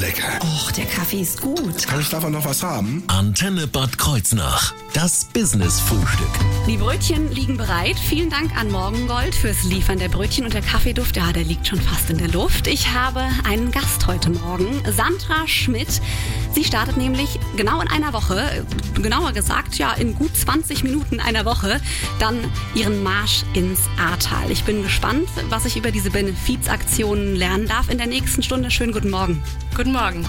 lecker. Och, der Kaffee ist gut. Kann ich davon noch was haben? Antenne Bad Kreuznach. Das Business-Frühstück. Die Brötchen liegen bereit. Vielen Dank an Morgengold fürs Liefern der Brötchen und der Kaffeeduft. Ja, der liegt schon fast in der Luft. Ich habe einen Gast heute Morgen, Sandra Schmidt. Sie startet nämlich genau in einer Woche, genauer gesagt, ja, in gut 20 Minuten einer Woche, dann ihren Marsch ins Ahrtal. Ich bin gespannt, was ich über diese Benefizaktionen lernen darf in der nächsten Stunde. Schönen guten Morgen. Guten Morgen.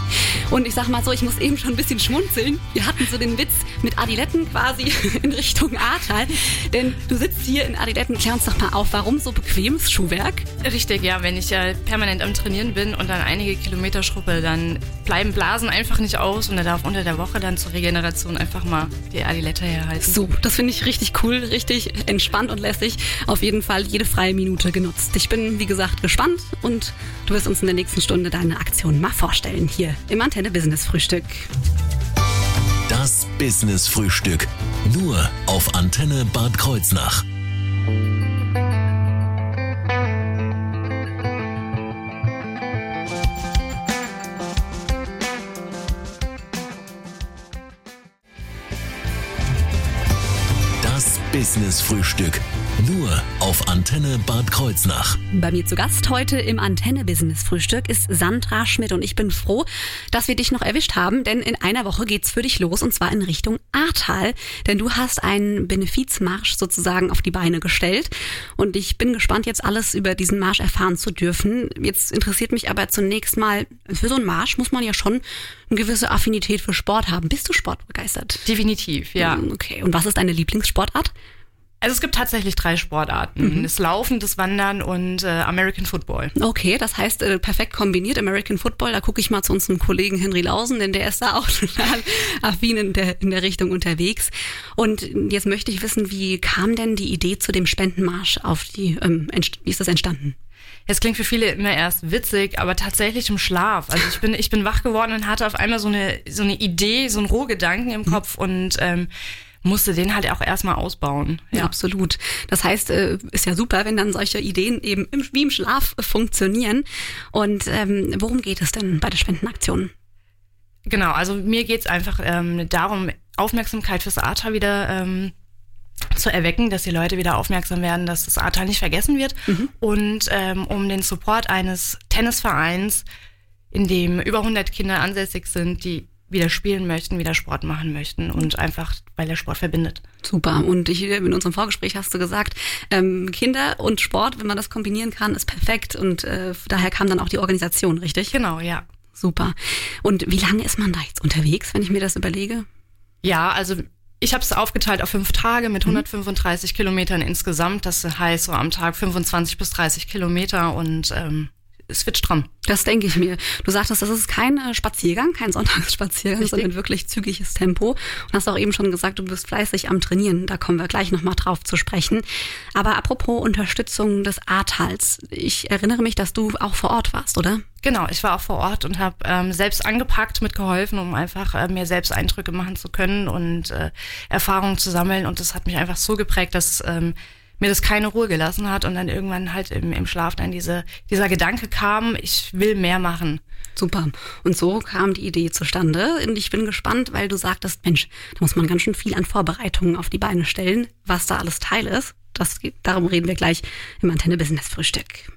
Und ich sag mal so, ich muss eben schon ein bisschen schmunzeln. Wir hatten so den Witz mit Adiletten quasi in Richtung Ahrtal. Denn du sitzt hier in Adiletten. Klär uns doch mal auf, warum so bequemes Schuhwerk? Richtig, ja. Wenn ich ja permanent am Trainieren bin und dann einige Kilometer schruppe, dann bleiben Blasen einfach nicht aus und er darf unter der Woche dann zur Regeneration einfach mal die Adilette herhalten. So, das finde ich richtig cool, richtig entspannt und lässig. Auf jeden Fall jede freie Minute genutzt. Ich bin, wie gesagt, gespannt und du wirst uns in der nächsten Stunde deine Aktion mal vorstellen hier im Antenne Business Frühstück. Das Business-Frühstück. Nur auf Antenne Bad Kreuznach. Das Business-Frühstück. Nur auf Antenne Bad Kreuznach. Bei mir zu Gast heute im Antenne Business Frühstück ist Sandra Schmidt und ich bin froh, dass wir dich noch erwischt haben, denn in einer Woche geht's für dich los und zwar in Richtung Ahrtal, denn du hast einen Benefizmarsch sozusagen auf die Beine gestellt und ich bin gespannt jetzt alles über diesen Marsch erfahren zu dürfen. Jetzt interessiert mich aber zunächst mal, für so einen Marsch muss man ja schon eine gewisse Affinität für Sport haben. Bist du sportbegeistert? Definitiv, ja. Okay, und was ist deine Lieblingssportart? Also es gibt tatsächlich drei Sportarten. Mhm. Das Laufen, das Wandern und äh, American Football. Okay, das heißt äh, perfekt kombiniert American Football. Da gucke ich mal zu unserem Kollegen Henry Lausen, denn der ist da auch total affin in der, in der Richtung unterwegs. Und jetzt möchte ich wissen, wie kam denn die Idee zu dem Spendenmarsch auf die, ähm, wie ist das entstanden? Es klingt für viele immer erst witzig, aber tatsächlich im Schlaf. Also ich bin, ich bin wach geworden und hatte auf einmal so eine, so eine Idee, so einen Rohgedanken im Kopf und ähm, musste den halt auch erstmal ausbauen. Ja, absolut. Das heißt, äh, ist ja super, wenn dann solche Ideen eben im, wie im Schlaf funktionieren. Und ähm, worum geht es denn bei der Spendenaktion? Genau, also mir geht's einfach ähm, darum, Aufmerksamkeit fürs Ahrtal wieder ähm, zu erwecken, dass die Leute wieder aufmerksam werden, dass das Ahrtal nicht vergessen wird und ähm, um den Support eines Tennisvereins, in dem über 100 Kinder ansässig sind, die wieder spielen möchten, wieder Sport machen möchten und einfach, weil der Sport verbindet. Super. Und ich, in unserem Vorgespräch hast du gesagt, ähm, Kinder und Sport, wenn man das kombinieren kann, ist perfekt. Und äh, daher kam dann auch die Organisation, richtig? Genau, ja. Super. Und wie lange ist man da jetzt unterwegs, wenn ich mir das überlege? Ja, also ich habe es aufgeteilt auf fünf Tage mit 135 Kilometern insgesamt. Das heißt so am Tag 25 bis 30 Kilometer und ähm, es wird stramm. Das denke ich mir. Du sagtest, das ist kein äh, Spaziergang, kein Sonntagsspaziergang, Richtig. sondern wirklich zügiges Tempo. Und hast auch eben schon gesagt, du bist fleißig am Trainieren. Da kommen wir gleich nochmal drauf zu sprechen. Aber apropos Unterstützung des Ahrtals. Ich erinnere mich, dass du auch vor Ort warst, oder? Genau, ich war auch vor Ort und habe ähm, selbst angepackt, mitgeholfen, um einfach äh, mir selbst Eindrücke machen zu können und äh, Erfahrungen zu sammeln. Und das hat mich einfach so geprägt, dass ähm, mir das keine Ruhe gelassen hat und dann irgendwann halt im, im Schlaf dann diese, dieser Gedanke kam, ich will mehr machen. Super. Und so kam die Idee zustande. Und ich bin gespannt, weil du sagtest, Mensch, da muss man ganz schön viel an Vorbereitungen auf die Beine stellen, was da alles Teil ist. Das, darum reden wir gleich im Antenne Business Frühstück.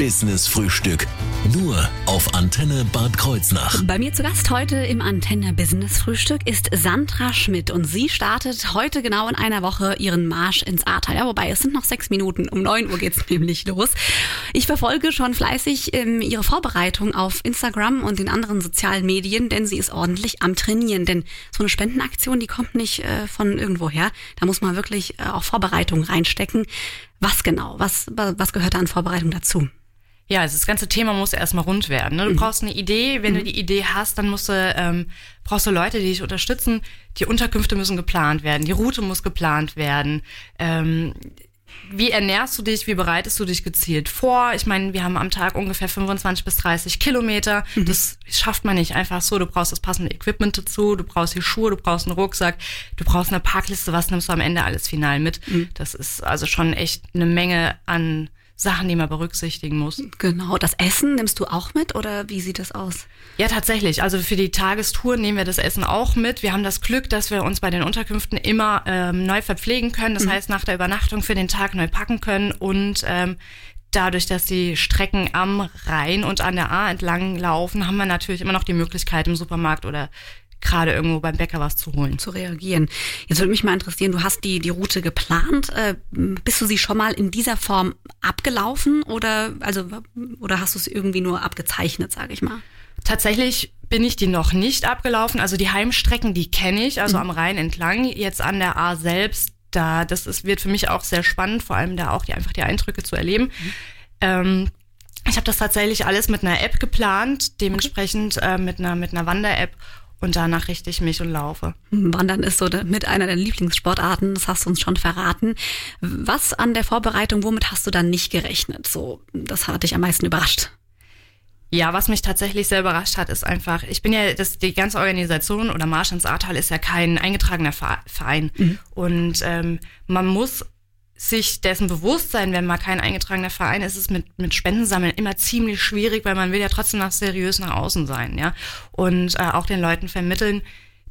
Das Business-Frühstück. Nur auf Antenne Bad Kreuznach. Bei mir zu Gast heute im Antenne Business Frühstück ist Sandra Schmidt und sie startet heute genau in einer Woche ihren Marsch ins Ahrtal. Ja, wobei es sind noch sechs Minuten. Um neun Uhr geht's nämlich los. Ich verfolge schon fleißig ähm, ihre Vorbereitung auf Instagram und den anderen sozialen Medien, denn sie ist ordentlich am Trainieren. Denn so eine Spendenaktion, die kommt nicht äh, von irgendwoher. Da muss man wirklich äh, auch Vorbereitung reinstecken. Was genau? Was, was gehört da an Vorbereitung dazu? Ja, also das ganze Thema muss erstmal rund werden. Ne? Du brauchst eine Idee. Wenn du die Idee hast, dann musst du, ähm, brauchst du Leute, die dich unterstützen. Die Unterkünfte müssen geplant werden. Die Route muss geplant werden. Ähm, wie ernährst du dich, wie bereitest du dich gezielt vor? Ich meine, wir haben am Tag ungefähr 25 bis 30 Kilometer. Das schafft man nicht einfach so. Du brauchst das passende Equipment dazu, du brauchst die Schuhe, du brauchst einen Rucksack, du brauchst eine Parkliste. Was nimmst du am Ende alles final mit? Das ist also schon echt eine Menge an Sachen, die man berücksichtigen muss. Genau, das Essen nimmst du auch mit oder wie sieht das aus? Ja, tatsächlich. Also für die Tagestour nehmen wir das Essen auch mit. Wir haben das Glück, dass wir uns bei den Unterkünften immer ähm, neu verpflegen können. Das heißt, nach der Übernachtung für den Tag neu packen können und ähm, dadurch, dass die Strecken am Rhein und an der A entlang laufen, haben wir natürlich immer noch die Möglichkeit im Supermarkt oder gerade irgendwo beim Bäcker was zu holen. zu reagieren. Jetzt würde mich mal interessieren, du hast die, die Route geplant. Äh, bist du sie schon mal in dieser Form abgelaufen oder, also, oder hast du es irgendwie nur abgezeichnet, sage ich mal? Tatsächlich bin ich die noch nicht abgelaufen. Also die Heimstrecken, die kenne ich, also am Rhein entlang. Jetzt an der A selbst, da das ist, wird für mich auch sehr spannend, vor allem da auch die einfach die Eindrücke zu erleben. Ähm, ich habe das tatsächlich alles mit einer App geplant, dementsprechend äh, mit einer mit einer Wander-App und danach richte ich mich und laufe. Wandern ist so mit einer der Lieblingssportarten, das hast du uns schon verraten. Was an der Vorbereitung, womit hast du dann nicht gerechnet? So, das hat dich am meisten überrascht. Ja, was mich tatsächlich sehr überrascht hat, ist einfach, ich bin ja, das, die ganze Organisation oder Marsch ins Ahrtal ist ja kein eingetragener Ver- Verein. Und ähm, man muss sich dessen bewusst sein, wenn man kein eingetragener Verein ist, ist es mit, mit Spendensammeln immer ziemlich schwierig, weil man will ja trotzdem noch seriös nach außen sein, ja. Und äh, auch den Leuten vermitteln,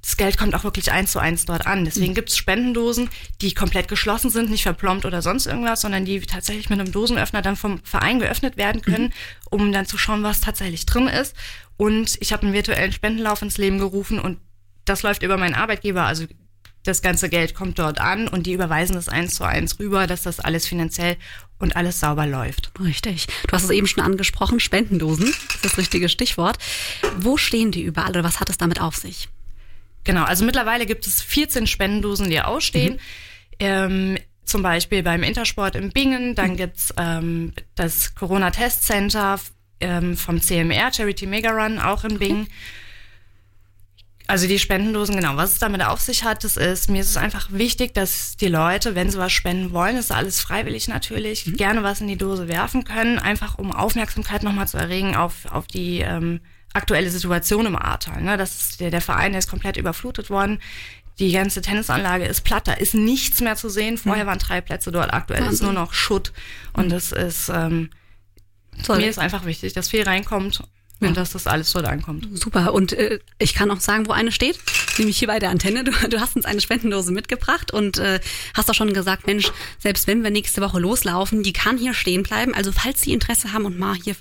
das Geld kommt auch wirklich eins zu eins dort an. Deswegen gibt's Spendendosen, die komplett geschlossen sind, nicht verplombt oder sonst irgendwas, sondern die tatsächlich mit einem Dosenöffner dann vom Verein geöffnet werden können, um dann zu schauen, was tatsächlich drin ist. Und ich habe einen virtuellen Spendenlauf ins Leben gerufen und das läuft über meinen Arbeitgeber. Also das ganze Geld kommt dort an und die überweisen das eins zu eins rüber, dass das alles finanziell und alles sauber läuft. Richtig. Du hast es eben schon angesprochen, Spendendosen, das ist das richtige Stichwort. Wo stehen die überall oder was hat es damit auf sich? Genau, also mittlerweile gibt es 14 Spendendosen, die ausstehen. Ähm, zum Beispiel beim Intersport in Bingen, dann gibt's ähm, das Corona-Test-Center ähm, vom CMR, Charity Mega Run, auch in Bingen. Also die Spendendosen, genau, was es damit auf sich hat, das ist, mir ist es einfach wichtig, dass die Leute, wenn sie was spenden wollen, das ist alles freiwillig natürlich, gerne was in die Dose werfen können, einfach um Aufmerksamkeit nochmal zu erregen auf, auf die ähm, aktuelle Situation im Ahrtal. Ne? Das der, der Verein der ist komplett überflutet worden. Die ganze Tennisanlage ist platt, da ist nichts mehr zu sehen. Vorher waren drei Plätze dort, aktuell ist nur noch Schutt. Und das ist, ähm, Toll. mir ist einfach wichtig, dass viel reinkommt und dass das alles dort ankommt. Super. Und äh, ich kann auch sagen, wo eine steht, nämlich hier bei der Antenne. Du, du hast uns eine Spendendose mitgebracht und äh, hast auch schon gesagt, Mensch, selbst wenn wir nächste Woche loslaufen, die kann hier stehen bleiben. Also falls Sie Interesse haben und mal hier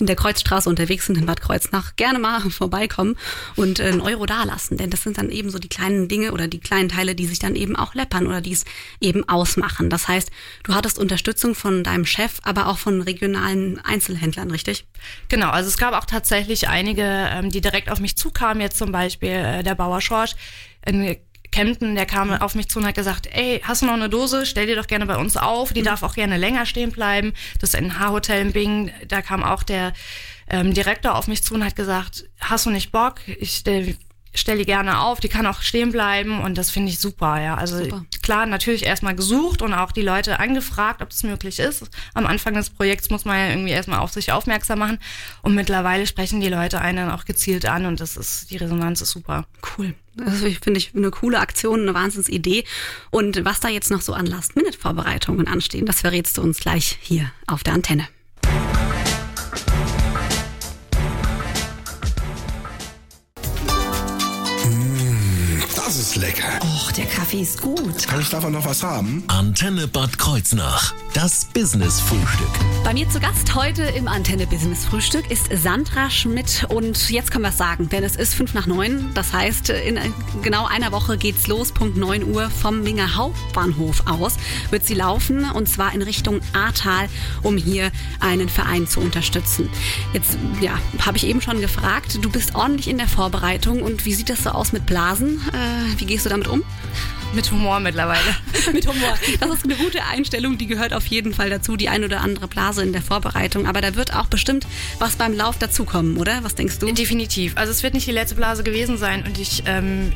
in der Kreuzstraße unterwegs sind in Bad Kreuznach, gerne mal vorbeikommen und äh, einen Euro dalassen. Denn das sind dann eben so die kleinen Dinge oder die kleinen Teile, die sich dann eben auch läppern oder die es eben ausmachen. Das heißt, du hattest Unterstützung von deinem Chef, aber auch von regionalen Einzelhändlern, richtig? Genau, also es gab auch tatsächlich einige, ähm, die direkt auf mich zukamen, jetzt zum Beispiel äh, der Bauer Schorsch in Kempten, der kam auf mich zu und hat gesagt, ey, hast du noch eine Dose? Stell dir doch gerne bei uns auf, die darf auch gerne länger stehen bleiben. Das NH-Hotel in Bingen, da kam auch der ähm, Direktor auf mich zu und hat gesagt, hast du nicht Bock? Ich stell, stell die gerne auf, die kann auch stehen bleiben und das finde ich super, ja. Also Super. klar, natürlich erstmal gesucht und auch die Leute angefragt, ob das möglich ist. Am Anfang des Projekts muss man ja irgendwie erstmal auf sich aufmerksam machen und mittlerweile sprechen die Leute einen auch gezielt an und das ist, die Resonanz ist super. Cool. Das finde ich eine coole Aktion, eine Wahnsinnsidee. Und was da jetzt noch so an Last-Minute-Vorbereitungen anstehen, das verrätst du uns gleich hier auf der Antenne. Lecker. Och, der Kaffee ist gut. Kann ich davon noch was haben? Antenne Bad Kreuznach. Das Business-Frühstück. Bei mir zu Gast heute im Antenne Business Frühstück ist Sandra Schmidt und jetzt können wir es sagen, denn es ist fünf nach neun. Das heißt, in genau einer Woche geht's los, Punkt 9 Uhr vom Minger Hauptbahnhof aus wird sie laufen und zwar in Richtung Ahrtal, um hier einen Verein zu unterstützen. Jetzt, ja, habe ich eben schon gefragt, du bist ordentlich in der Vorbereitung und wie sieht das so aus mit Blasen? Äh, wie gehst du damit um? Mit Humor mittlerweile. mit Humor. Das ist eine gute Einstellung, die gehört auf jeden Fall dazu, die ein oder andere Blase in der Vorbereitung. Aber da wird auch bestimmt was beim Lauf dazukommen, oder? Was denkst du? Definitiv. Also es wird nicht die letzte Blase gewesen sein und ich ähm,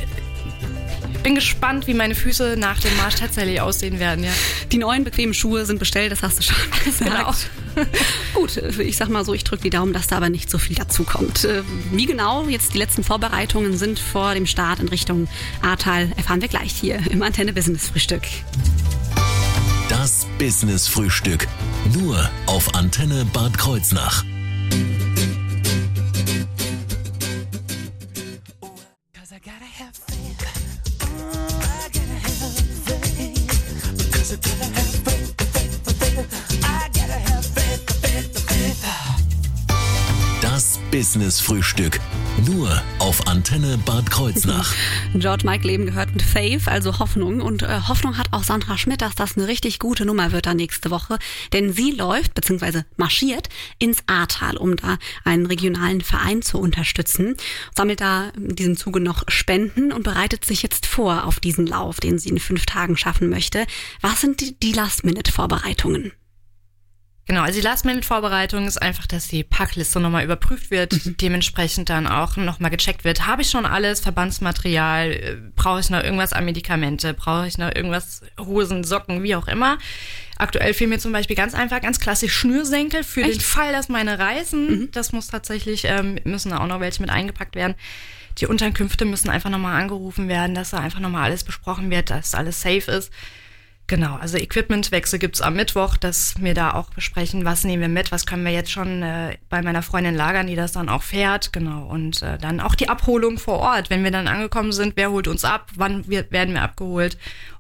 bin gespannt, wie meine Füße nach dem Marsch tatsächlich aussehen werden, ja. Die neuen bequemen Schuhe sind bestellt, das hast du schon gesagt. Gut, ich sag mal so, ich drücke die Daumen, dass da aber nicht so viel dazu kommt. Äh, Wie genau jetzt die letzten Vorbereitungen sind vor dem Start in Richtung Ahrtal, erfahren wir gleich hier im Antenne Business Frühstück. Das Business Frühstück. Nur auf Antenne Bad Kreuznach. Business Frühstück. Nur auf Antenne Bad Kreuznach. George Michael eben gehört mit Faith, also Hoffnung. Und äh, Hoffnung hat auch Sandra Schmidt, dass das eine richtig gute Nummer wird da nächste Woche. Denn sie läuft bzw. marschiert ins Ahrtal, um da einen regionalen Verein zu unterstützen. Sammelt da in diesem Zuge noch Spenden und bereitet sich jetzt vor auf diesen Lauf, den sie in fünf Tagen schaffen möchte. Was sind die, die Last-Minute-Vorbereitungen? Genau, also die Last-Minute-Vorbereitung ist einfach, dass die Packliste nochmal überprüft wird, dementsprechend dann auch nochmal gecheckt wird. Habe ich schon alles, Verbandsmaterial, äh, brauche ich noch irgendwas an Medikamente, brauche ich noch irgendwas, Hosen, Socken, wie auch immer. Aktuell fehlen mir zum Beispiel ganz einfach, ganz klassisch Schnürsenkel für den Fall, dass meine reißen. Das muss tatsächlich, ähm, müssen auch noch welche mit eingepackt werden. Die Unterkünfte müssen einfach nochmal angerufen werden, dass da einfach nochmal alles besprochen wird, dass alles safe ist. Genau, also Equipmentwechsel gibt's am Mittwoch, dass wir da auch besprechen, was nehmen wir mit, was können wir jetzt schon äh, bei meiner Freundin lagern, die das dann auch fährt. Genau, und äh, dann auch die Abholung vor Ort, wenn wir dann angekommen sind, wer holt uns ab, wann wir, werden wir abgeholt,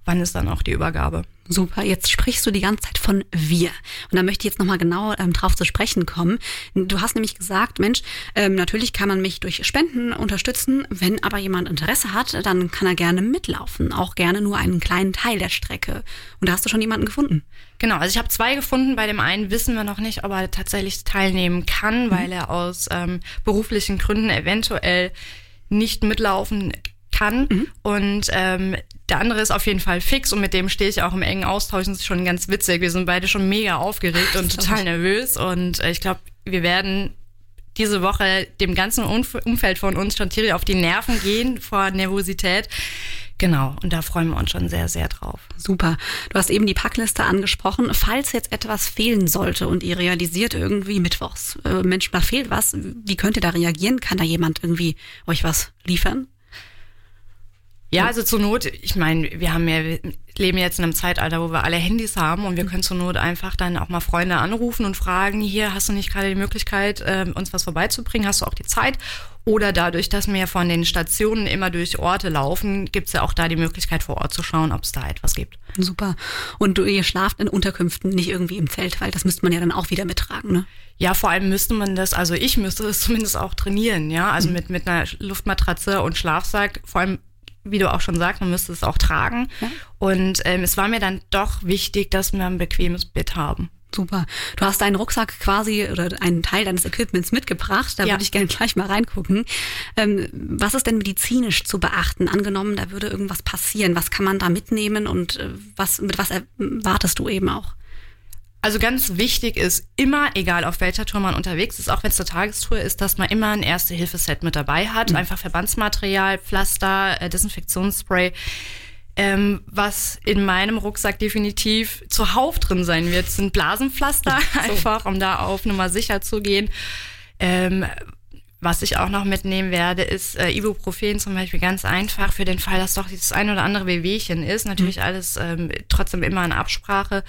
wann ist dann auch die Übergabe. Super, jetzt sprichst du die ganze Zeit von wir. Und da möchte ich jetzt nochmal genau ähm, drauf zu sprechen kommen. Du hast nämlich gesagt, Mensch, ähm, natürlich kann man mich durch Spenden unterstützen. Wenn aber jemand Interesse hat, dann kann er gerne mitlaufen. Auch gerne nur einen kleinen Teil der Strecke. Und da hast du schon jemanden gefunden. Genau, also ich habe zwei gefunden. Bei dem einen wissen wir noch nicht, ob er tatsächlich teilnehmen kann, weil er aus ähm, beruflichen Gründen eventuell nicht mitlaufen kann. Und ähm, der andere ist auf jeden Fall fix und mit dem stehe ich auch im engen Austausch. Das ist schon ganz witzig. Wir sind beide schon mega aufgeregt und total nervös. Und äh, ich glaube, wir werden diese Woche dem ganzen Umf- Umfeld von uns schon tierisch auf die Nerven gehen vor Nervosität. Genau, und da freuen wir uns schon sehr, sehr drauf. Super. Du hast eben die Packliste angesprochen. Falls jetzt etwas fehlen sollte und ihr realisiert irgendwie mittwochs, äh, Mensch, da fehlt was, wie könnt ihr da reagieren? Kann da jemand irgendwie euch was liefern? Ja, also zur Not, ich meine, wir haben ja, wir leben jetzt in einem Zeitalter, wo wir alle Handys haben und wir können zur Not einfach dann auch mal Freunde anrufen und fragen, hier hast du nicht gerade die Möglichkeit, ähm, uns was vorbeizubringen, hast du auch die Zeit? Oder dadurch, dass wir von den Stationen immer durch Orte laufen, gibt's ja auch da die Möglichkeit vor Ort zu schauen, ob es da etwas gibt. Super. Und du, ihr schlaft in Unterkünften, nicht irgendwie im Zelt, weil das müsste man ja dann auch wieder mittragen, ne? Ja, vor allem müsste man das, also ich müsste es zumindest auch trainieren, ja, also mit, mit einer Luftmatratze und Schlafsack, vor allem wie du auch schon sagst, man müsste es auch tragen. Und ähm, es war mir dann doch wichtig, dass wir ein bequemes Bett haben. Super. Du hast deinen Rucksack quasi oder einen Teil deines Equipments mitgebracht. Da Ja. würde ich gerne gleich mal reingucken. Ähm, was ist denn medizinisch zu beachten? Angenommen, da würde irgendwas passieren. Was kann man da mitnehmen und äh, was, mit was erwartest du eben auch? Also ganz wichtig ist immer, egal auf welcher Tour man unterwegs ist, auch wenn es eine Tagestour ist, dass man immer ein Erste-Hilfe-Set mit dabei hat. Einfach Verbandsmaterial, Pflaster, äh, Desinfektionsspray. Ähm, was in meinem Rucksack definitiv zuhauf drin sein wird, sind Blasenpflaster, einfach um da auf Nummer sicher zu gehen. Ähm, was ich auch noch mitnehmen werde, ist äh, Ibuprofen zum Beispiel ganz einfach für den Fall, dass doch dieses ein oder andere Wehwehchen ist. Natürlich alles ähm, trotzdem immer in Absprache.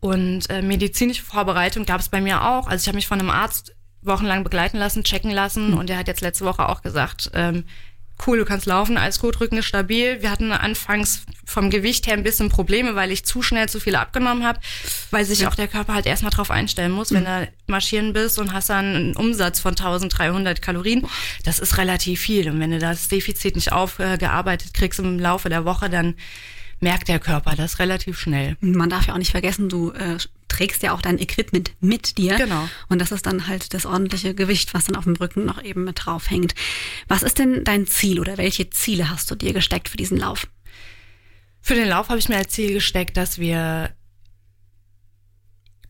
Und äh, medizinische Vorbereitung gab es bei mir auch. Also ich habe mich von einem Arzt wochenlang begleiten lassen, checken lassen und der hat jetzt letzte Woche auch gesagt, ähm, cool, du kannst laufen, alles gut, Rücken ist stabil. Wir hatten anfangs vom Gewicht her ein bisschen Probleme, weil ich zu schnell zu viel abgenommen habe, weil sich auch der Körper halt erstmal drauf einstellen muss, wenn du marschieren bist und hast dann einen Umsatz von 1300 Kalorien. Das ist relativ viel. Und wenn du das Defizit nicht aufgearbeitet kriegst im Laufe der Woche, dann merkt der Körper das relativ schnell. Man darf ja auch nicht vergessen, du äh, trägst ja auch dein Equipment mit dir. Genau. Und das ist dann halt das ordentliche Gewicht, was dann auf dem Rücken noch eben mit drauf hängt. Was ist denn dein Ziel oder welche Ziele hast du dir gesteckt für diesen Lauf? Für den Lauf habe ich mir als Ziel gesteckt, dass wir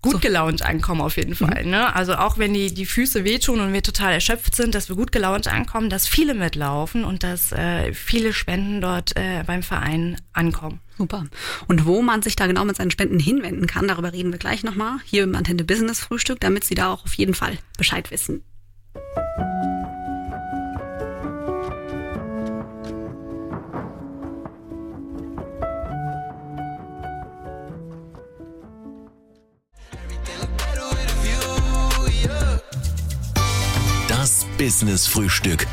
gut gelaunt ankommen auf jeden Fall. Ne? Also auch wenn die, die Füße wehtun und wir total erschöpft sind, dass wir gut gelaunt ankommen, dass viele mitlaufen und dass äh, viele Spenden dort äh, beim Verein ankommen. Super. Und wo man sich da genau mit seinen Spenden hinwenden kann, darüber reden wir gleich nochmal hier im Antenne Business Frühstück, damit Sie da auch auf jeden Fall Bescheid wissen. Business Frühstück.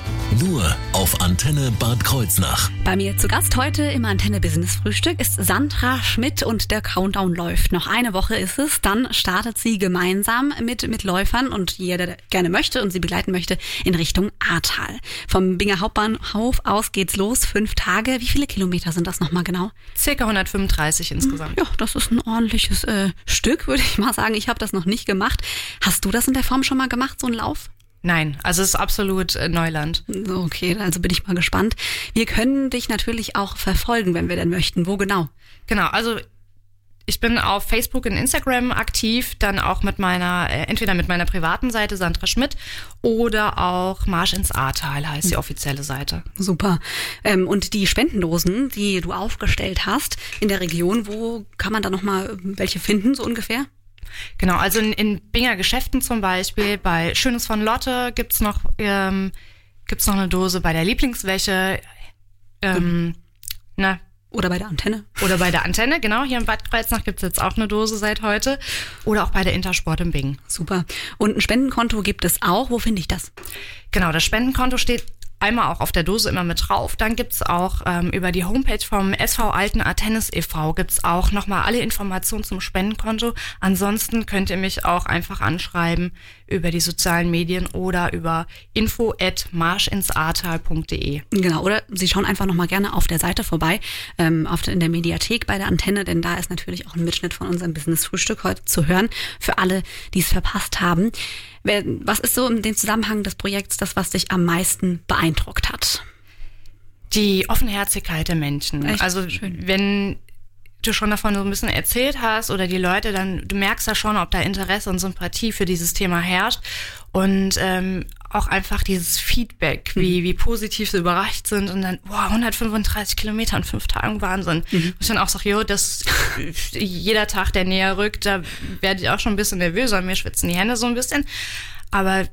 Nur auf Antenne Bad Kreuznach. Bei mir zu Gast heute im Antenne Business Frühstück ist Sandra Schmidt und der Countdown läuft. Noch eine Woche ist es, dann startet sie gemeinsam mit Mitläufern und jeder, der gerne möchte und sie begleiten möchte, in Richtung Ahrtal. Vom Binger Hauptbahnhof aus geht's los, fünf Tage. Wie viele Kilometer sind das nochmal genau? Circa 135 insgesamt. Ja, das ist ein ordentliches äh, Stück, würde ich mal sagen. Ich habe das noch nicht gemacht. Hast du das in der Form schon mal gemacht, so ein Lauf? Nein, also es ist absolut äh, Neuland. Okay, also bin ich mal gespannt. Wir können dich natürlich auch verfolgen, wenn wir denn möchten. Wo genau? Genau, also ich bin auf Facebook und Instagram aktiv, dann auch mit meiner, äh, entweder mit meiner privaten Seite Sandra Schmidt oder auch Marsch ins Ahrtal heißt die offizielle Seite. Super. Ähm, und die Spendendosen, die du aufgestellt hast in der Region, wo kann man da nochmal welche finden, so ungefähr? Genau, also in, in Binger Geschäften zum Beispiel, bei Schönes von Lotte gibt's noch, ähm, gibt's noch eine Dose bei der Lieblingswäsche, ähm, na, Oder bei der Antenne? oder bei der Antenne, genau, hier in Bad Kreuznach gibt's jetzt auch eine Dose seit heute. Oder auch bei der Intersport im Bingen. Super. Und ein Spendenkonto gibt es auch. Wo finde ich das? Genau, das Spendenkonto steht einmal auch auf der Dose immer mit drauf. Dann gibt's auch ähm, über die Homepage vom SV Alten Tennis e.V. gibt's auch nochmal alle Informationen zum Spendenkonto. Ansonsten könnt ihr mich auch einfach anschreiben über die sozialen Medien oder über info at marschinsartal.de. Genau, oder Sie schauen einfach nochmal gerne auf der Seite vorbei, ähm, auf der, in der Mediathek bei der Antenne, denn da ist natürlich auch ein Mitschnitt von unserem Business-Frühstück heute zu hören, für alle, die es verpasst haben. Was ist so in dem Zusammenhang des Projekts das, was dich am meisten beeindruckt hat? Die Offenherzigkeit der Menschen. Echt also schön. wenn du schon davon so ein bisschen erzählt hast oder die Leute, dann du merkst ja schon, ob da Interesse und Sympathie für dieses Thema herrscht und ähm, auch einfach dieses Feedback, wie, wie positiv sie überrascht sind und dann, wow, 135 Kilometer in fünf Tagen Wahnsinn. Wo ich dann auch sage, jo, das jeder Tag, der näher rückt, da werde ich auch schon ein bisschen nervöser, mir schwitzen die Hände so ein bisschen. Aber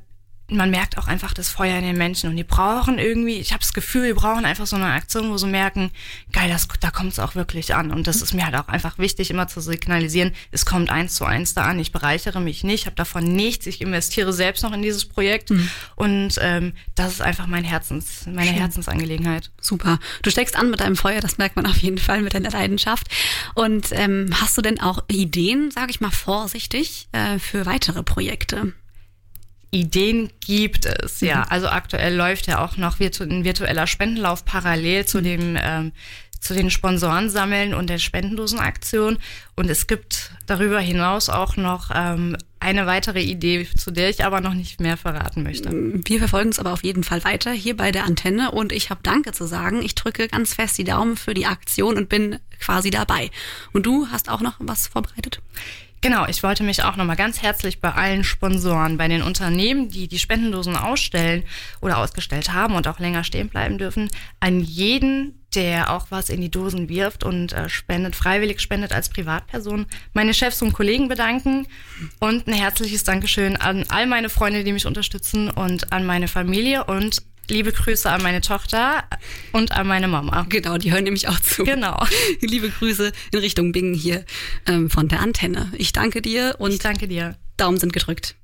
man merkt auch einfach das Feuer in den Menschen und die brauchen irgendwie, ich habe das Gefühl, die brauchen einfach so eine Aktion, wo sie merken, geil, das, da kommt es auch wirklich an. Und das ist mir halt auch einfach wichtig, immer zu signalisieren, es kommt eins zu eins da an, ich bereichere mich nicht, habe davon nichts, ich investiere selbst noch in dieses Projekt und ähm, das ist einfach mein Herzens, meine Herzensangelegenheit. Super. Du steckst an mit deinem Feuer, das merkt man auf jeden Fall mit deiner Leidenschaft. Und ähm, hast du denn auch Ideen, sage ich mal vorsichtig, äh, für weitere Projekte? Ideen gibt es, ja. Also aktuell läuft ja auch noch virtu ein virtueller Spendenlauf parallel zu dem ähm, zu den Sponsoren sammeln und der Spendendosenaktion. Und es gibt darüber hinaus auch noch ähm, eine weitere Idee, zu der ich aber noch nicht mehr verraten möchte. Wir verfolgen es aber auf jeden Fall weiter hier bei der Antenne und ich habe Danke zu sagen. Ich drücke ganz fest die Daumen für die Aktion und bin quasi dabei. Und du hast auch noch was vorbereitet? Genau, ich wollte mich auch nochmal ganz herzlich bei allen Sponsoren, bei den Unternehmen, die die Spendendosen ausstellen oder ausgestellt haben und auch länger stehen bleiben dürfen, an jeden, der auch was in die Dosen wirft und äh, spendet, freiwillig spendet als Privatperson, meine Chefs und Kollegen bedanken und ein herzliches Dankeschön an all meine Freunde, die mich unterstützen und an meine Familie und liebe Grüße an meine Tochter und an meine Mama. Genau, die hören nämlich auch zu. Genau. Liebe Grüße in Richtung Bingen hier ähm, von der Antenne. Ich danke dir und Ich danke dir. Daumen sind gedrückt.